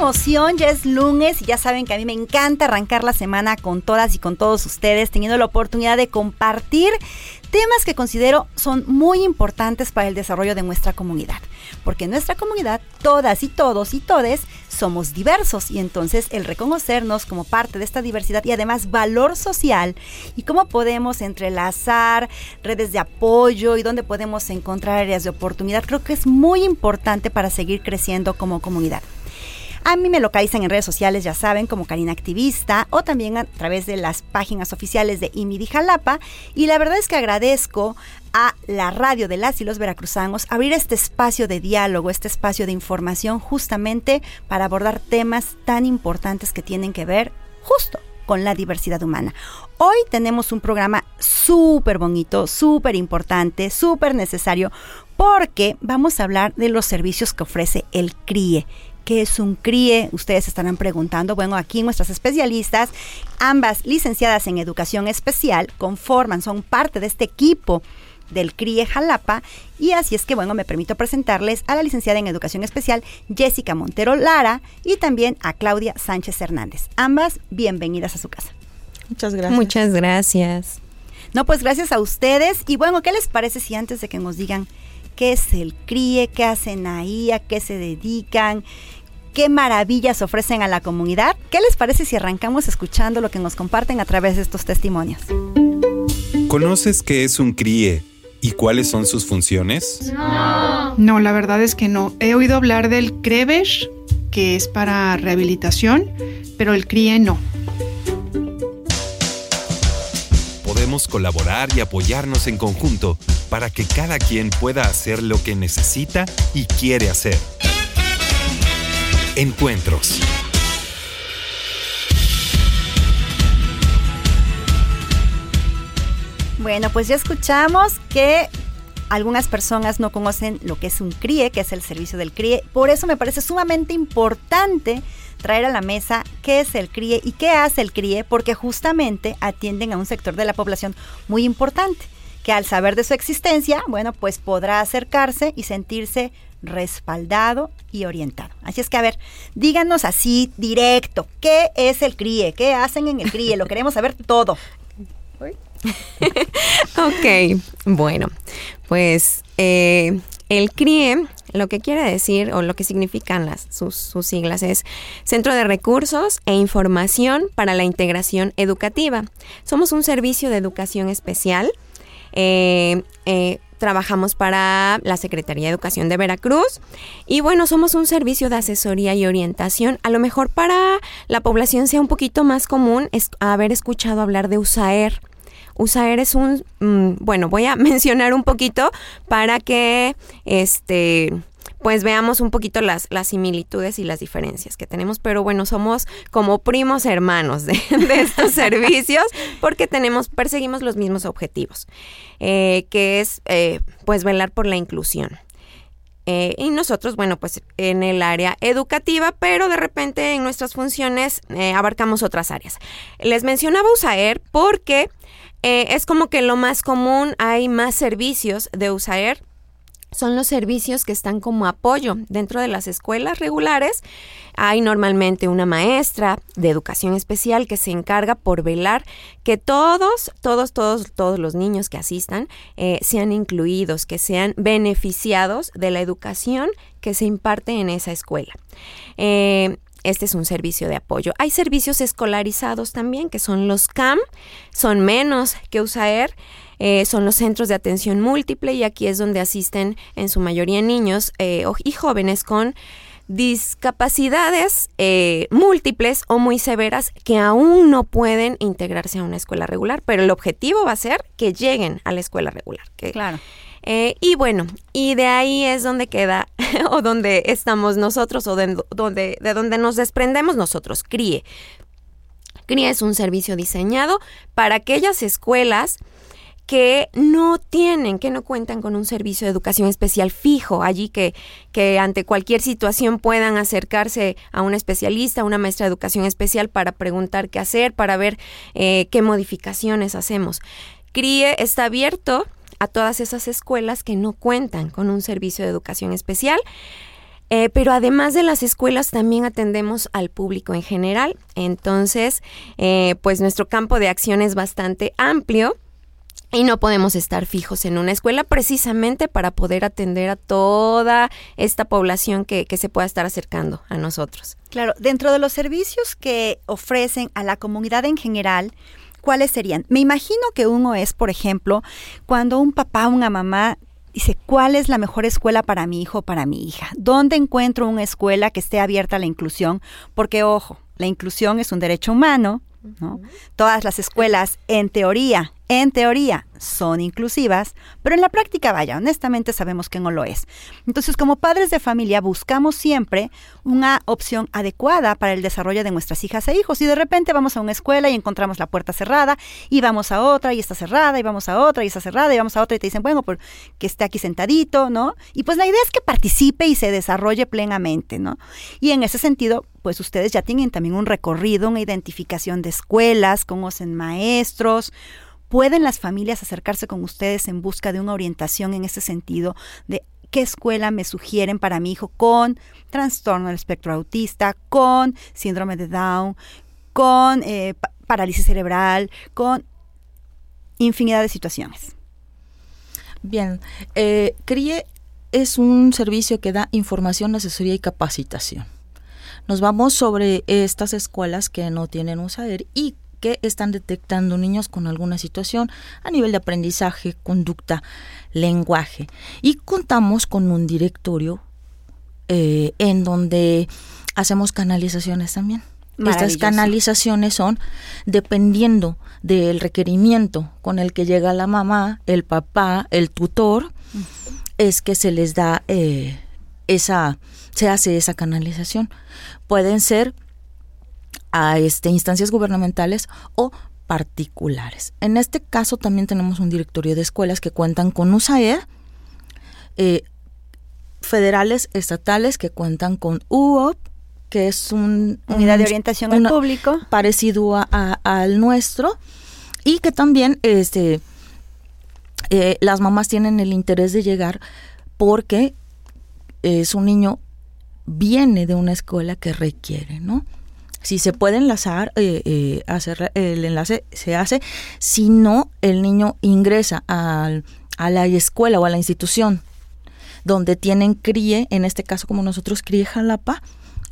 Emoción, ya es lunes y ya saben que a mí me encanta arrancar la semana con todas y con todos ustedes, teniendo la oportunidad de compartir temas que considero son muy importantes para el desarrollo de nuestra comunidad. Porque en nuestra comunidad, todas y todos y todes somos diversos y entonces el reconocernos como parte de esta diversidad y además valor social y cómo podemos entrelazar redes de apoyo y dónde podemos encontrar áreas de oportunidad, creo que es muy importante para seguir creciendo como comunidad. A mí me localizan en redes sociales, ya saben, como Karina Activista o también a través de las páginas oficiales de IMIDI Jalapa. Y la verdad es que agradezco a la radio de las y los veracruzanos abrir este espacio de diálogo, este espacio de información justamente para abordar temas tan importantes que tienen que ver justo con la diversidad humana. Hoy tenemos un programa súper bonito, súper importante, súper necesario, porque vamos a hablar de los servicios que ofrece el CRIE, ¿Qué es un CRIE? Ustedes estarán preguntando. Bueno, aquí nuestras especialistas, ambas licenciadas en educación especial, conforman, son parte de este equipo del CRIE Jalapa. Y así es que, bueno, me permito presentarles a la licenciada en Educación Especial, Jessica Montero Lara, y también a Claudia Sánchez Hernández. Ambas, bienvenidas a su casa. Muchas gracias. Muchas gracias. No, pues gracias a ustedes. Y bueno, ¿qué les parece si antes de que nos digan qué es el CRIE, qué hacen ahí, a qué se dedican, qué maravillas ofrecen a la comunidad. ¿Qué les parece si arrancamos escuchando lo que nos comparten a través de estos testimonios? ¿Conoces qué es un CRIE y cuáles son sus funciones? No. No, la verdad es que no. He oído hablar del CREVESH, que es para rehabilitación, pero el CRIE no. Podemos colaborar y apoyarnos en conjunto para que cada quien pueda hacer lo que necesita y quiere hacer. Encuentros. Bueno, pues ya escuchamos que algunas personas no conocen lo que es un CRIE, que es el servicio del CRIE. Por eso me parece sumamente importante traer a la mesa qué es el CRIE y qué hace el CRIE, porque justamente atienden a un sector de la población muy importante, que al saber de su existencia, bueno, pues podrá acercarse y sentirse respaldado y orientado. Así es que, a ver, díganos así, directo, ¿qué es el CRIE? ¿Qué hacen en el CRIE? Lo queremos saber todo. ok, bueno, pues eh, el CRIE lo que quiere decir o lo que significan las, sus, siglas es Centro de Recursos e Información para la Integración Educativa. Somos un servicio de educación especial. Eh, eh, trabajamos para la Secretaría de Educación de Veracruz y bueno, somos un servicio de asesoría y orientación. A lo mejor para la población sea un poquito más común es haber escuchado hablar de USAER. USAER es un, mm, bueno, voy a mencionar un poquito para que este pues veamos un poquito las, las similitudes y las diferencias que tenemos, pero bueno, somos como primos hermanos de, estos servicios porque tenemos, perseguimos los mismos objetivos, eh, que es eh, pues velar por la inclusión. Eh, y nosotros, bueno, pues en el área educativa, pero de repente en nuestras funciones abarcamos otras áreas. Les mencionaba USAER porque es como que lo más común, hay más servicios de USAER son los servicios que están como apoyo dentro de las escuelas regulares. Hay normalmente una maestra de educación especial que se encarga por velar que todos, todos, todos, todos los niños que asistan eh, sean incluidos, que sean beneficiados de la educación que se imparte en esa escuela. Eh, este es un servicio de apoyo. Hay servicios escolarizados también, que son los CAM, son menos que USAER. Eh, son los centros de atención múltiple y aquí es donde asisten en su mayoría niños eh, y jóvenes con discapacidades eh, múltiples o muy severas que aún no pueden integrarse a una escuela regular, pero el objetivo va a ser que lleguen a la escuela regular. claro. Eh, y bueno, y de ahí es donde queda, o donde estamos nosotros, o de donde, de donde nos desprendemos nosotros, CRIE. CRIE es un servicio diseñado para aquellas escuelas que no tienen, que no cuentan con un servicio de educación especial fijo, allí que, que ante cualquier situación puedan acercarse a un especialista, a una maestra de educación especial para preguntar qué hacer, para ver eh, qué modificaciones hacemos. CRIE está abierto a todas esas escuelas que no cuentan con un servicio de educación especial. Eh, pero además de las escuelas también atendemos al público en general. Entonces, eh, pues nuestro campo de acción es bastante amplio y no podemos estar fijos en una escuela precisamente para poder atender a toda esta población que, se pueda estar acercando a nosotros. Claro, dentro de los servicios que ofrecen a la comunidad en general, ¿cuáles serían? Me imagino que uno es, por ejemplo, cuando un papá o una mamá dice, ¿cuál es la mejor escuela para mi hijo o para mi hija? ¿Dónde encuentro una escuela que esté abierta a la inclusión? Porque, ojo, la inclusión es un derecho humano, ¿no? Todas las escuelas, en teoría, en teoría son inclusivas, pero en la práctica, vaya, honestamente sabemos que no lo es. Entonces, como padres de familia, buscamos siempre una opción adecuada para el desarrollo de nuestras hijas e hijos. Y de repente vamos a una escuela y encontramos la puerta cerrada, y vamos a otra y está cerrada, y vamos a otra y está cerrada, y vamos a otra y te dicen, bueno, pues que esté aquí sentadito, ¿no? Y pues la idea es que participe y se desarrolle plenamente, ¿no? Y en ese sentido, pues ustedes ya tienen también un recorrido, una identificación de escuelas, conocen maestros, ¿Pueden las familias acercarse con ustedes en busca de una orientación en ese sentido de qué escuela me sugieren para mi hijo con trastorno del espectro autista, con síndrome de Down, con eh, parálisis cerebral, con infinidad de situaciones? Bien, eh, CRIE es un servicio que da información, asesoría y capacitación. Nos vamos sobre estas escuelas que no tienen un saber y que están detectando niños con alguna situación a nivel de aprendizaje, conducta, lenguaje. Y contamos con un directorio eh, en donde hacemos canalizaciones también. Estas canalizaciones son dependiendo del requerimiento con el que llega la mamá, el papá, el tutor, es que se les da eh, esa, se hace esa canalización. Pueden ser a este, instancias gubernamentales o particulares. En este caso también tenemos un directorio de escuelas que cuentan con USAED, eh, federales, estatales que cuentan con UOP, que es un... Unidad de orientación al público. Parecido al nuestro, y que también este, eh, las mamás tienen el interés de llegar porque es un niño viene de una escuela que requiere, ¿no? Si se puede enlazar, eh, eh, hacer el enlace se hace. Si no, el niño ingresa a la escuela o a la institución donde tienen CRIE, en este caso como nosotros CRIE Jalapa,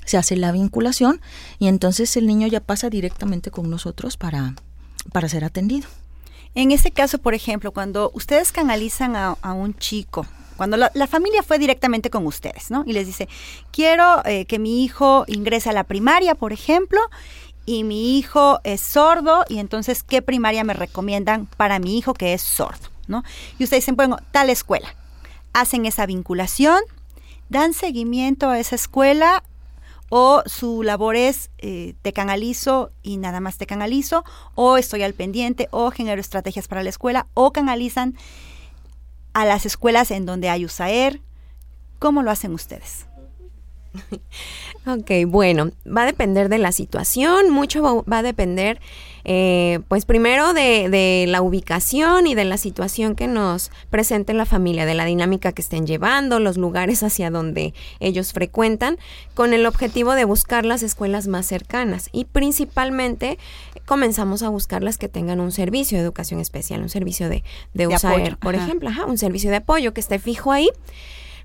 se hace la vinculación y entonces el niño ya pasa directamente con nosotros para, para ser atendido. En ese caso, por ejemplo, cuando ustedes canalizan a un chico cuando la, familia fue directamente con ustedes, ¿no? Y les dice, quiero eh, que mi hijo ingrese a la primaria, por ejemplo, y mi hijo es sordo, y entonces, ¿qué primaria me recomiendan para mi hijo que es sordo? ¿no? Y ustedes dicen, bueno, tal escuela. Hacen esa vinculación, dan seguimiento a esa escuela o su labor es eh, te canalizo y nada más te canalizo, o estoy al pendiente, o genero estrategias para la escuela, o canalizan a las escuelas en donde hay USAER. ¿Cómo lo hacen ustedes? Ok, bueno, va a depender de la situación, mucho va, a depender, eh, pues primero de, la ubicación y de la situación que nos presente la familia, de la dinámica que estén llevando, los lugares hacia donde ellos frecuentan, con el objetivo de buscar las escuelas más cercanas. Y principalmente comenzamos a buscar las que tengan un servicio de educación especial, un servicio de, de, USAER, por ejemplo, un servicio de apoyo que esté fijo ahí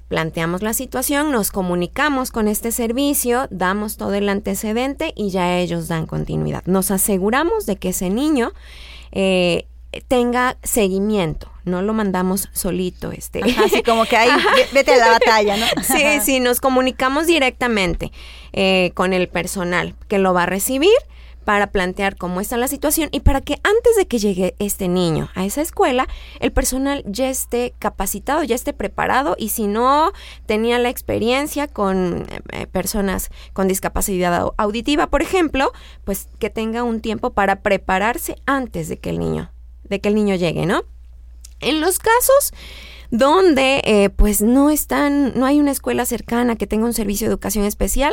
planteamos la situación, nos comunicamos con este servicio, damos todo el antecedente y ya ellos dan continuidad. Nos aseguramos de que ese niño eh, tenga seguimiento, no lo mandamos solito, este. así como que ahí, vete a la batalla, ¿no? sí, sí, nos comunicamos directamente eh, con el personal que lo va a recibir para plantear cómo está la situación y para que antes de que llegue este niño a esa escuela, el personal ya esté capacitado, ya esté preparado y si no tenía la experiencia con eh, eh, personas con discapacidad auditiva, por ejemplo, pues que tenga un tiempo para prepararse antes de que el niño, de que el niño llegue, ¿no? En los casos donde eh, pues no están, no hay una escuela cercana que tenga un servicio de educación especial,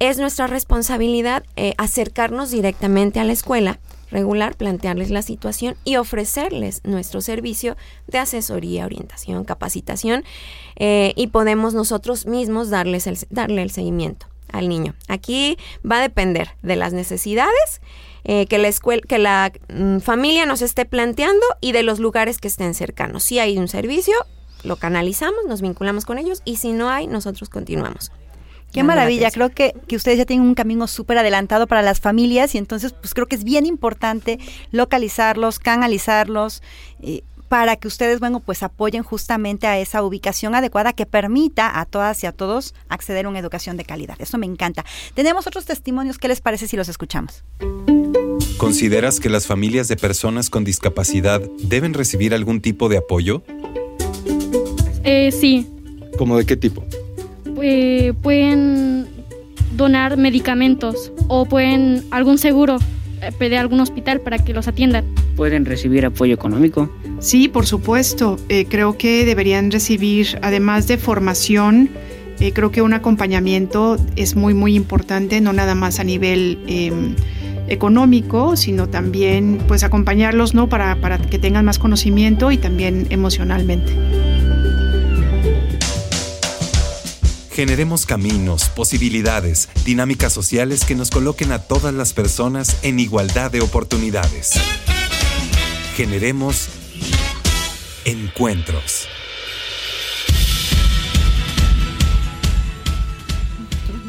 es nuestra responsabilidad eh, acercarnos directamente a la escuela regular, plantearles la situación y ofrecerles nuestro servicio de asesoría, orientación, capacitación eh, y podemos nosotros mismos darles el, darle el seguimiento al niño. Aquí va a depender de las necesidades eh, que la escuela, que la mm, familia nos esté planteando y de los lugares que estén cercanos. Si hay un servicio, lo canalizamos, nos vinculamos con ellos y si no hay, nosotros continuamos. Qué maravilla, creo que, que, ustedes ya tienen un camino súper adelantado para las familias y entonces pues creo que es bien importante localizarlos, canalizarlos. Eh, para que ustedes, bueno, pues apoyen justamente a esa ubicación adecuada que permita a todas y a todos acceder a una educación de calidad. Eso me encanta. Tenemos otros testimonios, ¿qué les parece si los escuchamos? ¿Consideras que las familias de personas con discapacidad deben recibir algún tipo de apoyo? Eh, sí. ¿Cómo de qué tipo? Eh, pueden donar medicamentos o pueden algún seguro eh, pedir algún hospital para que los atiendan. ¿Pueden recibir apoyo económico? Sí, por supuesto. Eh, creo que deberían recibir, además de formación, creo que un acompañamiento es muy, muy importante, no nada más a nivel em, económico, sino también pues acompañarlos ¿no? para, para que tengan más conocimiento y también emocionalmente. Generemos caminos, posibilidades, dinámicas sociales que nos coloquen a todas las personas en igualdad de oportunidades. Generemos encuentros.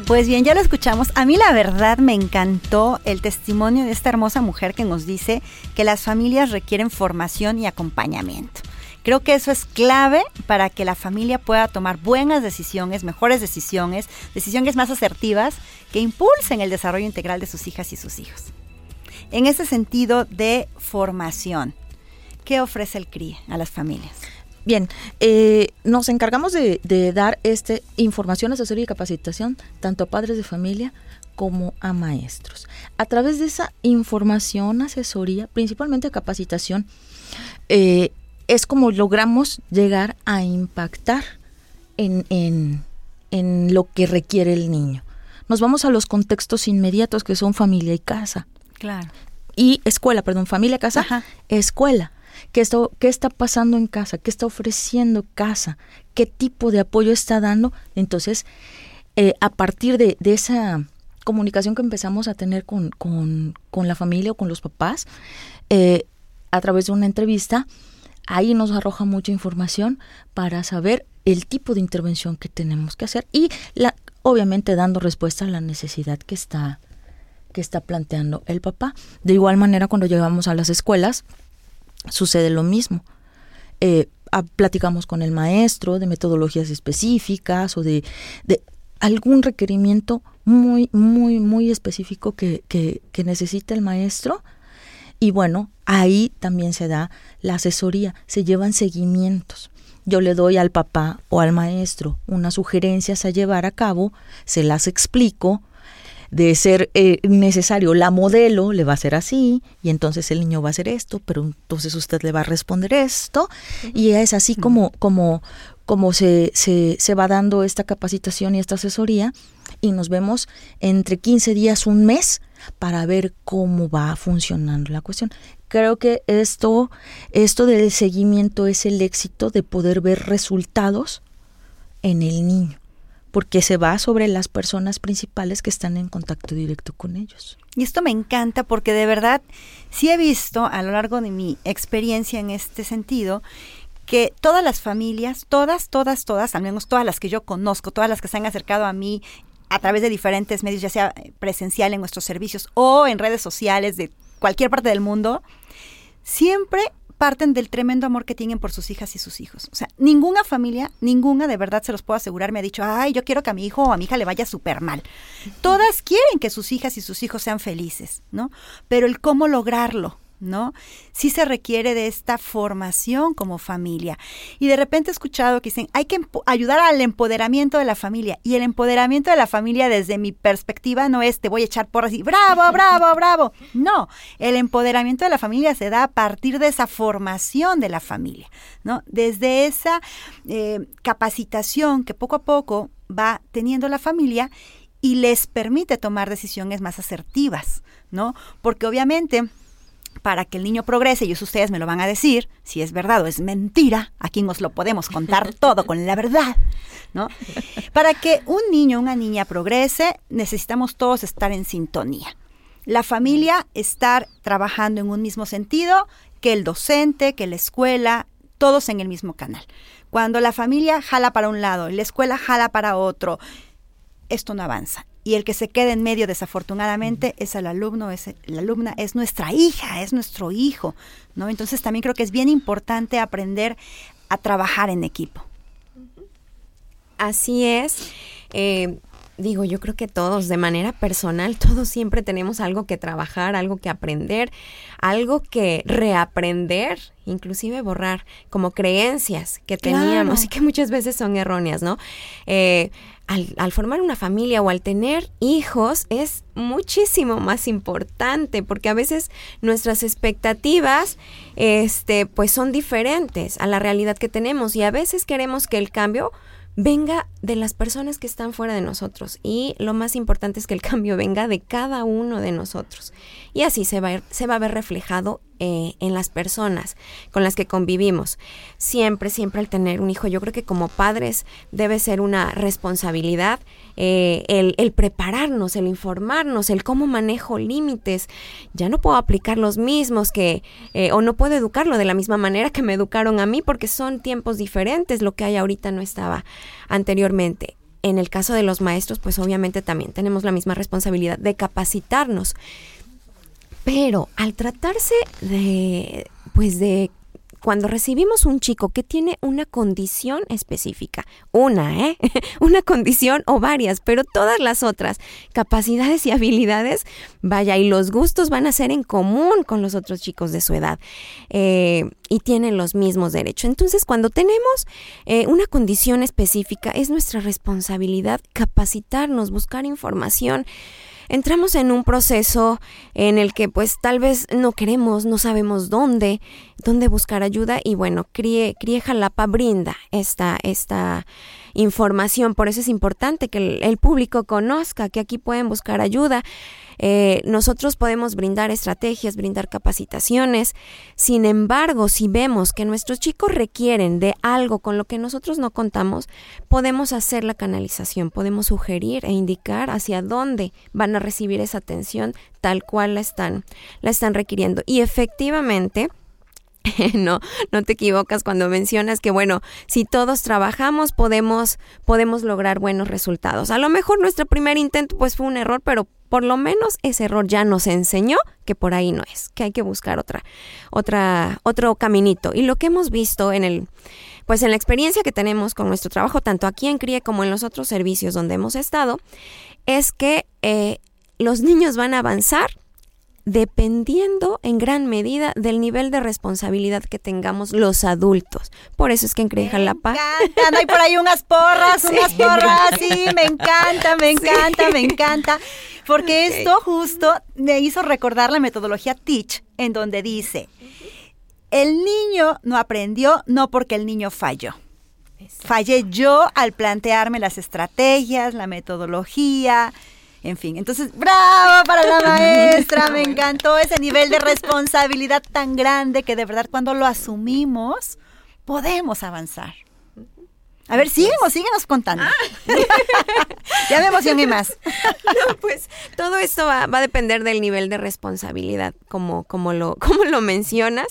Pues bien, ya lo escuchamos. A mí la verdad me encantó el testimonio de esta hermosa mujer que nos dice que las familias requieren formación y acompañamiento. Creo que eso es clave para que la familia pueda tomar buenas decisiones, mejores decisiones, decisiones más asertivas que impulsen el desarrollo integral de sus hijas y sus hijos. En ese sentido de formación, ¿qué ofrece el CRI a las familias? Bien, eh, nos encargamos de, dar este información, asesoría y capacitación tanto a padres de familia como a maestros. A través de esa información, asesoría, principalmente capacitación, eh, es como logramos llegar a impactar en, en, lo que requiere el niño. Nos vamos a los contextos inmediatos que son familia y casa. Claro. Y escuela, perdón, familia, casa, escuela. ¿Qué, esto, ¿Qué está pasando en casa? ¿Qué está ofreciendo casa? ¿Qué tipo de apoyo está dando? Entonces, eh, a partir de, esa comunicación que empezamos a tener con, la familia o con los papás, eh, a través de una entrevista, ahí nos arroja mucha información para saber el tipo de intervención que tenemos que hacer y la, obviamente dando respuesta a la necesidad que está que está planteando el papá. De igual manera, cuando llegamos a las escuelas, sucede lo mismo. Eh, platicamos con el maestro de metodologías específicas o de, algún requerimiento muy, muy, muy específico que, que, que necesita el maestro. Y bueno, ahí también se da la asesoría, se llevan seguimientos. Yo le doy al papá o al maestro unas sugerencias a llevar a cabo, se las explico, de ser eh, necesario la modelo le va a ser así y entonces el niño va a hacer esto, pero entonces usted le va a responder esto. Y es así como como como se, se, se va dando esta capacitación y esta asesoría y nos vemos entre 15 días, un mes para ver cómo va funcionando la cuestión. Creo que esto, esto del seguimiento es el éxito de poder ver resultados en el niño porque se va sobre las personas principales que están en contacto directo con ellos. Y esto me encanta porque de verdad sí he visto a lo largo de mi experiencia en este sentido que todas las familias, todas, todas, todas, al menos todas las que yo conozco, todas las que se han acercado a mí a través de diferentes medios, ya sea presencial en nuestros servicios o en redes sociales de cualquier parte del mundo, siempre parten del tremendo amor que tienen por sus hijas y sus hijos. O sea, ninguna familia, ninguna de verdad se los puedo asegurar, me ha dicho, ay, yo quiero que a mi hijo o a mi hija le vaya súper mal. Todas quieren que sus hijas y sus hijos sean felices, ¿no? Pero el cómo lograrlo, ¿no? Sí se requiere de esta formación como familia. Y de repente he escuchado que dicen, hay que ayudar al empoderamiento de la familia. Y el empoderamiento de la familia desde mi perspectiva no es te voy a echar por así, bravo, bravo, bravo. No, el empoderamiento de la familia se da a partir de esa formación de la familia, ¿no? Desde esa eh, capacitación que poco a poco va teniendo la familia y les permite tomar decisiones más asertivas, ¿no? Porque obviamente para que el niño progrese, y eso ustedes me lo van a decir, si es verdad o es mentira, aquí nos lo podemos contar todo con la verdad, ¿no? Para que un niño o una niña progrese, necesitamos todos estar en sintonía. La familia estar trabajando en un mismo sentido, que el docente, que la escuela, todos en el mismo canal. Cuando la familia jala para un lado y la escuela jala para otro, esto no avanza y el que se queda en medio desafortunadamente es el alumno, es la alumna, es nuestra hija, es nuestro hijo, ¿no? Entonces también creo que es bien importante aprender a trabajar en equipo. Así es. Eh, digo, yo creo que todos, de manera personal, todos siempre tenemos algo que trabajar, algo que aprender, algo que reaprender, inclusive borrar, como creencias que teníamos y que muchas veces son erróneas, ¿no? Eh, al, formar una familia o al tener hijos es muchísimo más importante porque a veces nuestras expectativas este pues son diferentes a la realidad que tenemos y a veces queremos que el cambio venga de las personas que están fuera de nosotros y lo más importante es que el cambio venga de cada uno de nosotros. Y así se va a, se va a ver reflejado eh, en las personas con las que convivimos. Siempre, siempre al tener un hijo, yo creo que como padres debe ser una responsabilidad eh, el, prepararnos, el informarnos, el cómo manejo límites. Ya no puedo aplicar los mismos que, eh, o no puedo educarlo de la misma manera que me educaron a mí porque son tiempos diferentes. Lo que hay ahorita no estaba anteriormente. En el caso de los maestros, pues obviamente también tenemos la misma responsabilidad de capacitarnos. Pero al tratarse de, pues de cuando recibimos un chico que tiene una condición específica, una, ¿eh? una condición o varias, pero todas las otras capacidades y habilidades, vaya, y los gustos van a ser en común con los otros chicos de su edad eh, y tienen los mismos derechos. Entonces, cuando tenemos eh, una condición específica, es nuestra responsabilidad capacitarnos, buscar información entramos en un proceso en el que pues tal vez no queremos, no sabemos dónde, dónde buscar ayuda y bueno, Crie, Crie Jalapa brinda esta, esta información, por eso es importante que el público conozca que aquí pueden buscar ayuda. Eh, nosotros podemos brindar estrategias, brindar capacitaciones. Sin embargo, si vemos que nuestros chicos requieren de algo con lo que nosotros no contamos, podemos hacer la canalización, podemos sugerir e indicar hacia dónde van a recibir esa atención tal cual la están, la están requiriendo. Y efectivamente, no, no te equivocas cuando mencionas que bueno, si todos trabajamos podemos, podemos lograr buenos resultados. A lo mejor nuestro primer intento pues fue un error, pero por lo menos ese error ya nos enseñó que por ahí no es, que hay que buscar otra, otra, otro caminito. Y lo que hemos visto en el, pues en la experiencia que tenemos con nuestro trabajo, tanto aquí en CRIE como en los otros servicios donde hemos estado, es que eh, los niños van a avanzar dependiendo en gran medida del nivel de responsabilidad que tengamos los adultos. Por eso es que en la Jalapa... Me encanta, hay por ahí unas porras, unas porras, sí, me encanta, me encanta, me encanta. Porque esto justo me hizo recordar la metodología Teach, en donde dice, el niño no aprendió no porque el niño falló. Fallé yo al plantearme las estrategias, la metodología, en fin, entonces, bravo para la maestra, me encantó ese nivel de responsabilidad tan grande que de verdad cuando lo asumimos podemos avanzar. A ver, siguen o síguenos contando. ya me emocioné más. no, pues todo esto va, va, a depender del nivel de responsabilidad, como, como, lo, como lo mencionas,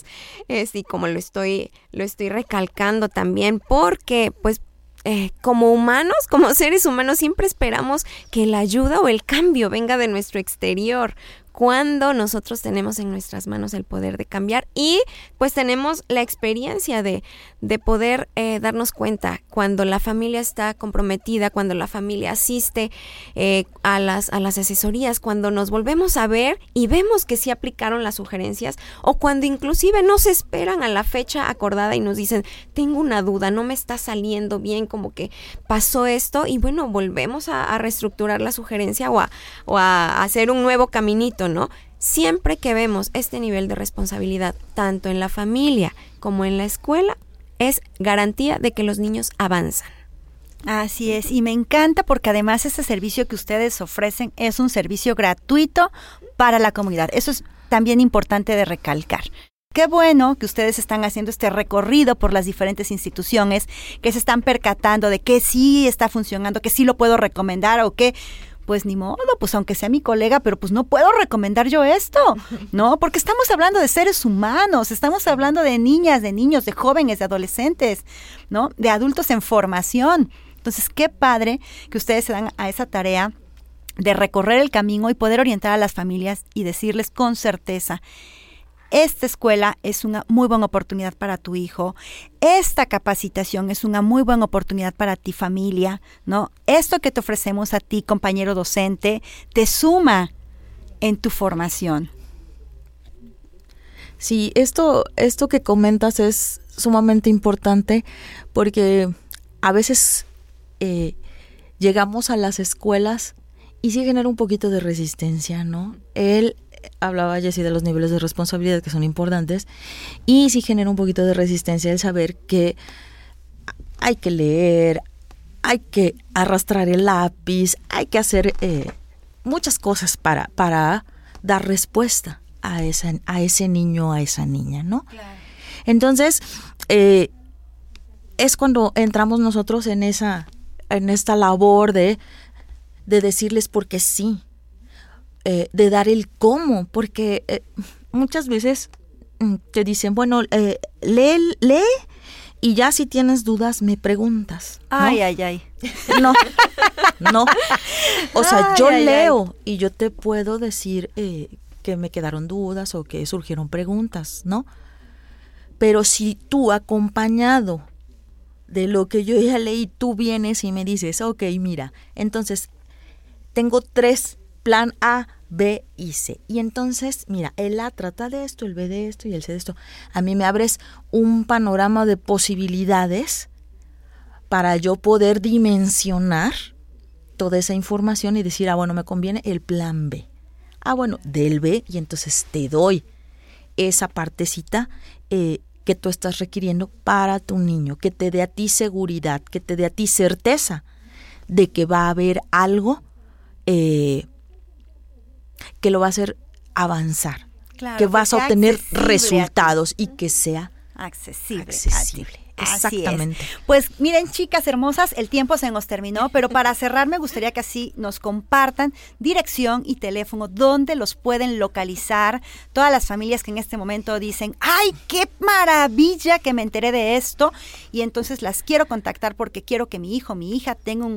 y como lo estoy, lo estoy recalcando también, porque pues eh, como humanos, como seres humanos, siempre esperamos que la ayuda o el cambio venga de nuestro exterior, cuando nosotros tenemos en nuestras manos el poder de cambiar y pues tenemos la experiencia de, de poder eh, darnos cuenta cuando la familia está comprometida, cuando la familia asiste eh, a, las, a las asesorías, cuando nos volvemos a ver y vemos que sí aplicaron las sugerencias o cuando inclusive no se esperan a la fecha acordada y nos dicen, tengo una duda, no me está saliendo bien, como que pasó esto y bueno, volvemos a, reestructurar la sugerencia o a, o a hacer un nuevo caminito ¿no? Siempre que vemos este nivel de responsabilidad, tanto en la familia como en la escuela, es garantía de que los niños avanzan. Así es, y me encanta porque además este servicio que ustedes ofrecen es un servicio gratuito para la comunidad. Eso es también importante de recalcar. Qué bueno que ustedes están haciendo este recorrido por las diferentes instituciones, que se están percatando de que sí está funcionando, que sí lo puedo recomendar o que pues ni modo, pues aunque sea mi colega, pero pues no puedo recomendar yo esto, ¿no? Porque estamos hablando de seres humanos, estamos hablando de niñas, de niños, de jóvenes, de adolescentes, ¿no? De adultos en formación. Entonces, qué padre que ustedes se dan a esa tarea de recorrer el camino y poder orientar a las familias y decirles con certeza, esta escuela es una muy buena oportunidad para tu hijo, esta capacitación es una muy buena oportunidad para ti familia, ¿no? Esto que te ofrecemos a ti, compañero docente, te suma en tu formación. Sí, esto, esto que comentas es sumamente importante porque a veces eh, llegamos a las escuelas y sí genera un poquito de resistencia, ¿no? El hablaba Jessy de los niveles de responsabilidad que son importantes y sí genera un poquito de resistencia el saber que hay que leer, hay que arrastrar el lápiz, hay que hacer eh, muchas cosas para, para dar respuesta a, esa, a ese niño, a esa niña, ¿no? Entonces, eh, es cuando entramos nosotros en esa, en esta labor de, de decirles porque sí, eh, de dar el cómo, porque eh, muchas veces mm, te dicen, bueno, eh, lee, lee y ya si tienes dudas me preguntas. Ay, ay, ay. No, no. O sea, yo leo y yo te puedo decir que me quedaron dudas o que surgieron preguntas, ¿no? Pero si tú acompañado de lo que yo ya leí, tú vienes y me dices, ok, mira, entonces tengo tres plan A, B y C. Y entonces, mira, el A trata de esto, el B de esto y el C de esto. A mí me abres un panorama de posibilidades para yo poder dimensionar toda esa información y decir, ah, bueno, me conviene el plan B. Ah, bueno, del B y entonces te doy esa partecita eh, que tú estás requiriendo para tu niño, que te dé a ti seguridad, que te dé a ti certeza de que va a haber algo eh, que lo va a hacer avanzar, que vas a obtener resultados y que sea accesible. accesible. Exactamente. Pues miren, chicas hermosas, el tiempo se nos terminó, pero para cerrar me gustaría que así nos compartan dirección y teléfono donde los pueden localizar todas las familias que en este momento dicen, ay, qué maravilla que me enteré de esto y entonces las quiero contactar porque quiero que mi hijo, mi hija tenga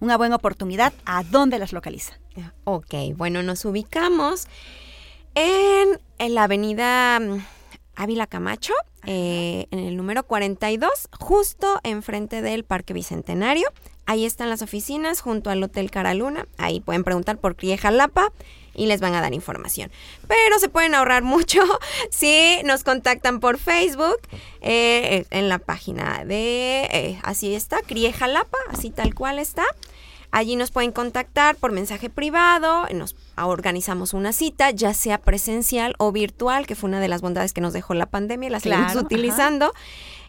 una buena oportunidad. ¿A dónde las localiza? Ok, bueno, nos ubicamos en, en la avenida mm, Ávila Camacho, eh, en el número 42, justo enfrente del Parque Bicentenario. Ahí están las oficinas junto al Hotel Caraluna. Ahí pueden preguntar por Crie Jalapa y les van a dar información. Pero se pueden ahorrar mucho si nos contactan por Facebook eh, en la página de, eh, así está, Crie Jalapa, así tal cual está. Allí nos pueden contactar por mensaje privado, nos organizamos una cita, ya sea presencial o virtual, que fue una de las bondades que nos dejó la pandemia, la seguimos utilizando.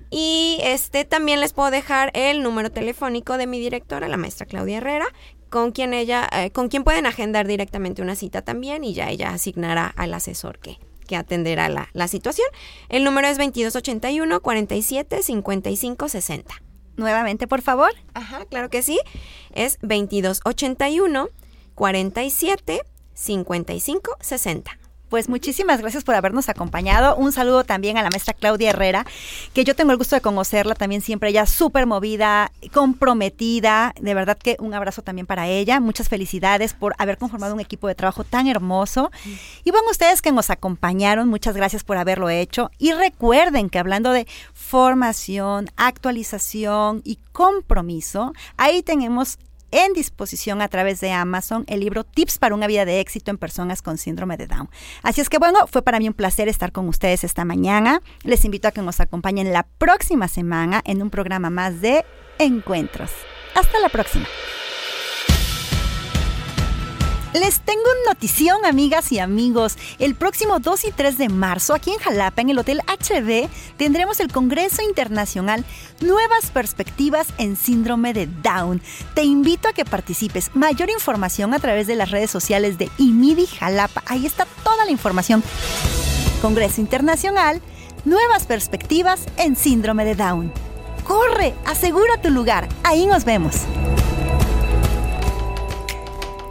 Y este también les puedo dejar el número telefónico de mi directora, la maestra Claudia Herrera, con quien ella, eh, con quien pueden agendar directamente una cita también y ya ella asignará al asesor que, que atenderá la, la situación. El número es 2281 47 55 60. Nuevamente, por favor. Ajá, claro que sí. Es 2281 47 55 60 pues muchísimas gracias por habernos acompañado. Un saludo también a la maestra Claudia Herrera, que yo tengo el gusto de conocerla también siempre, ella súper movida, comprometida. De verdad que un abrazo también para ella. Muchas felicidades por haber conformado un equipo de trabajo tan hermoso. Y bueno, ustedes que nos acompañaron, muchas gracias por haberlo hecho. Y recuerden que hablando de formación, actualización y compromiso, ahí tenemos en disposición a través de Amazon el libro Tips para una vida de éxito en personas con síndrome de Down. Así es que bueno, fue para mí un placer estar con ustedes esta mañana. Les invito a que nos acompañen la próxima semana en un programa más de Encuentros. Hasta la próxima. Les tengo una notición, amigas y amigos. El próximo 2 y 3 de marzo, aquí en Jalapa, en el Hotel HB, tendremos el Congreso Internacional Nuevas Perspectivas en Síndrome de Down. Te invito a que participes. Mayor información a través de las redes sociales de IMIDI Jalapa. Ahí está toda la información. Congreso Internacional Nuevas Perspectivas en Síndrome de Down. Corre, asegura tu lugar. Ahí nos vemos.